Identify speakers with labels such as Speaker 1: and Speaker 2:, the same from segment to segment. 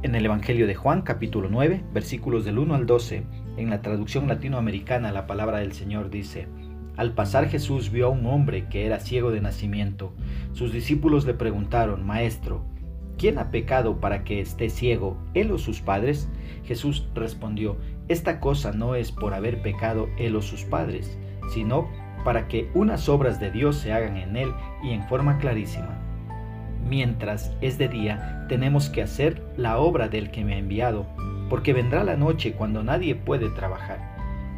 Speaker 1: En el Evangelio de Juan capítulo 9 versículos del 1 al 12, en la traducción latinoamericana la palabra del Señor dice, Al pasar Jesús vio a un hombre que era ciego de nacimiento. Sus discípulos le preguntaron, Maestro, ¿quién ha pecado para que esté ciego, él o sus padres? Jesús respondió, Esta cosa no es por haber pecado él o sus padres, sino para que unas obras de Dios se hagan en él y en forma clarísima. Mientras es de día, tenemos que hacer la obra del que me ha enviado, porque vendrá la noche cuando nadie puede trabajar.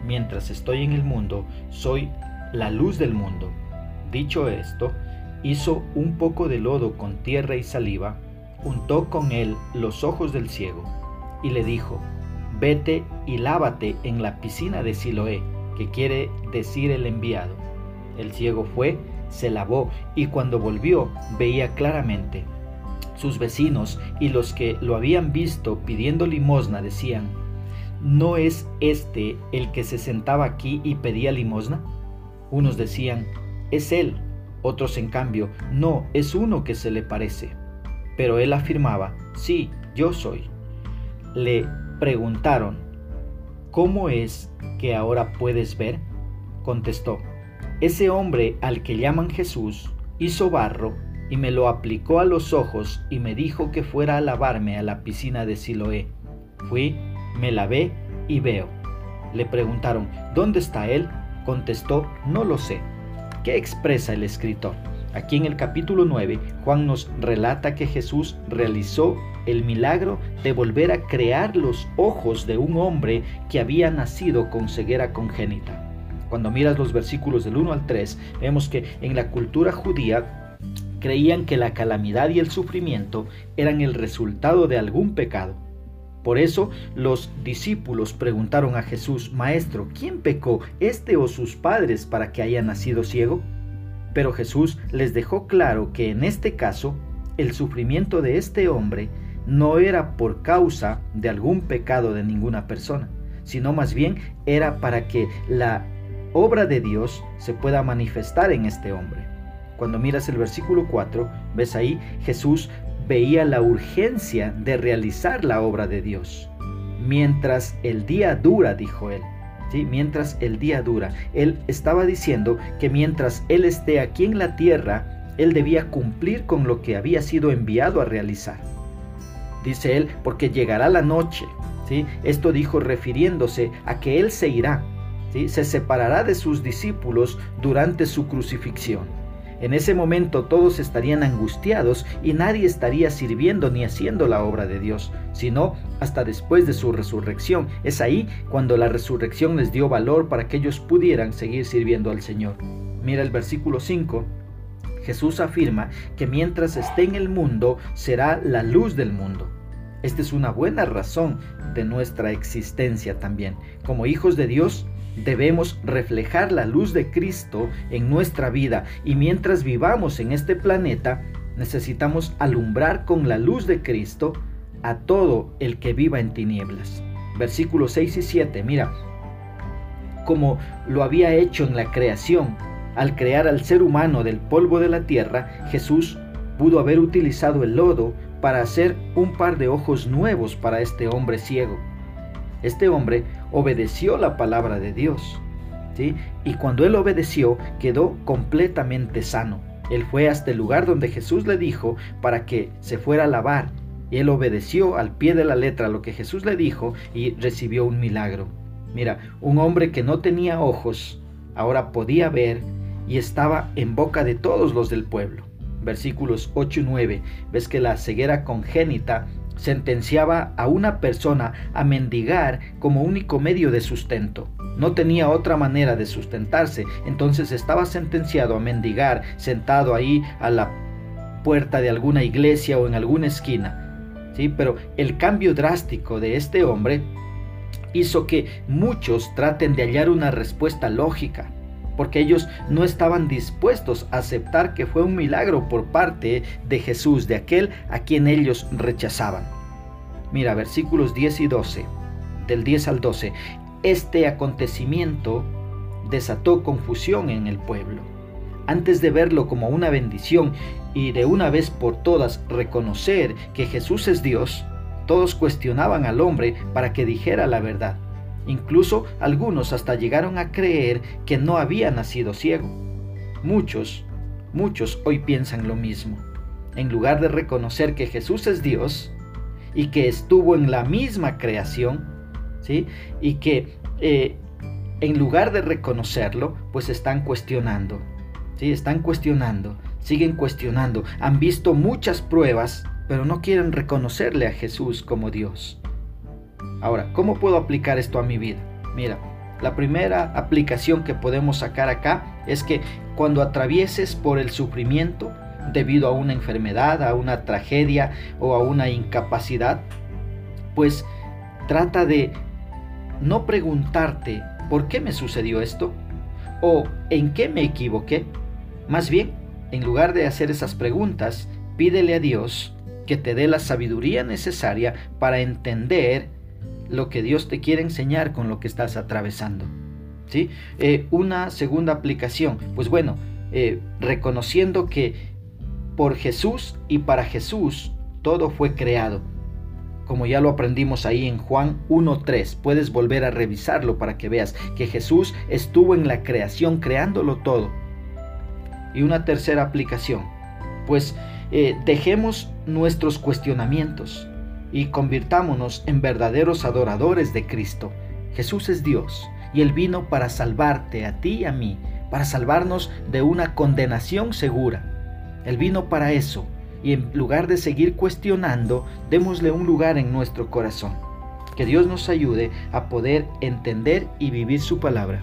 Speaker 1: Mientras estoy en el mundo, soy la luz del mundo. Dicho esto, hizo un poco de lodo con tierra y saliva, untó con él los ojos del ciego, y le dijo, Vete y lávate en la piscina de Siloé que quiere decir el enviado. El ciego fue, se lavó y cuando volvió veía claramente. Sus vecinos y los que lo habían visto pidiendo limosna decían, ¿no es este el que se sentaba aquí y pedía limosna? Unos decían, es él, otros en cambio, no, es uno que se le parece. Pero él afirmaba, sí, yo soy. Le preguntaron, ¿Cómo es que ahora puedes ver? Contestó, ese hombre al que llaman Jesús hizo barro y me lo aplicó a los ojos y me dijo que fuera a lavarme a la piscina de Siloé. Fui, me lavé y veo. Le preguntaron, ¿dónde está él? Contestó, no lo sé. ¿Qué expresa el escritor? Aquí en el capítulo 9, Juan nos relata que Jesús realizó el milagro de volver a crear los ojos de un hombre que había nacido con ceguera congénita. Cuando miras los versículos del 1 al 3, vemos que en la cultura judía creían que la calamidad y el sufrimiento eran el resultado de algún pecado. Por eso los discípulos preguntaron a Jesús, Maestro, ¿quién pecó, este o sus padres, para que haya nacido ciego? Pero Jesús les dejó claro que en este caso el sufrimiento de este hombre no era por causa de algún pecado de ninguna persona, sino más bien era para que la obra de Dios se pueda manifestar en este hombre. Cuando miras el versículo 4, ves ahí Jesús veía la urgencia de realizar la obra de Dios. Mientras el día dura, dijo él, mientras el día dura. Él estaba diciendo que mientras Él esté aquí en la tierra, Él debía cumplir con lo que había sido enviado a realizar. Dice Él, porque llegará la noche. ¿sí? Esto dijo refiriéndose a que Él se irá, se separará de sus discípulos durante su crucifixión. En ese momento todos estarían angustiados y nadie estaría sirviendo ni haciendo la obra de Dios, sino hasta después de su resurrección. Es ahí cuando la resurrección les dio valor para que ellos pudieran seguir sirviendo al Señor. Mira el versículo 5. Jesús afirma que mientras esté en el mundo será la luz del mundo. Esta es una buena razón de nuestra existencia también. Como hijos de Dios, Debemos reflejar la luz de Cristo en nuestra vida y mientras vivamos en este planeta, necesitamos alumbrar con la luz de Cristo a todo el que viva en tinieblas. Versículos 6 y 7, mira, como lo había hecho en la creación, al crear al ser humano del polvo de la tierra, Jesús pudo haber utilizado el lodo para hacer un par de ojos nuevos para este hombre ciego. Este hombre obedeció la palabra de Dios. ¿sí? Y cuando él obedeció, quedó completamente sano. Él fue hasta el lugar donde Jesús le dijo para que se fuera a lavar. Y él obedeció al pie de la letra lo que Jesús le dijo y recibió un milagro. Mira, un hombre que no tenía ojos, ahora podía ver y estaba en boca de todos los del pueblo. Versículos 8 y 9. Ves que la ceguera congénita sentenciaba a una persona a mendigar como único medio de sustento. No tenía otra manera de sustentarse, entonces estaba sentenciado a mendigar sentado ahí a la puerta de alguna iglesia o en alguna esquina. ¿sí? Pero el cambio drástico de este hombre hizo que muchos traten de hallar una respuesta lógica porque ellos no estaban dispuestos a aceptar que fue un milagro por parte de Jesús, de aquel a quien ellos rechazaban. Mira, versículos 10 y 12, del 10 al 12, este acontecimiento desató confusión en el pueblo. antes de verlo como una bendición y de una vez por todas reconocer que Jesús es Dios, todos cuestionaban al hombre para que dijera la verdad. Incluso algunos hasta llegaron a creer que no había nacido ciego. Muchos, muchos hoy piensan lo mismo. En lugar de reconocer que Jesús es Dios y que estuvo en la misma creación, ¿sí? Y que eh, en lugar de reconocerlo, pues están cuestionando. ¿sí? Están cuestionando, siguen cuestionando. Han visto muchas pruebas, pero no quieren reconocerle a Jesús como Dios. Ahora, ¿cómo puedo aplicar esto a mi vida? Mira, la primera aplicación que podemos sacar acá es que cuando atravieses por el sufrimiento debido a una enfermedad, a una tragedia o a una incapacidad, pues trata de no preguntarte ¿por qué me sucedió esto? ¿O en qué me equivoqué? Más bien, en lugar de hacer esas preguntas, pídele a Dios que te dé la sabiduría necesaria para entender lo que Dios te quiere enseñar con lo que estás atravesando. ¿Sí? Eh, una segunda aplicación, pues bueno, eh, reconociendo que por Jesús y para Jesús todo fue creado como ya lo aprendimos ahí en Juan 1.3. Puedes volver a revisarlo para que veas que Jesús estuvo en la creación creándolo todo. Y una tercera aplicación, pues eh, dejemos nuestros cuestionamientos y convirtámonos en verdaderos adoradores de Cristo. Jesús es Dios y Él vino para salvarte a ti y a mí, para salvarnos de una condenación segura. Él vino para eso y en lugar de seguir cuestionando, démosle un lugar en nuestro corazón. Que Dios nos ayude a poder entender y vivir su palabra.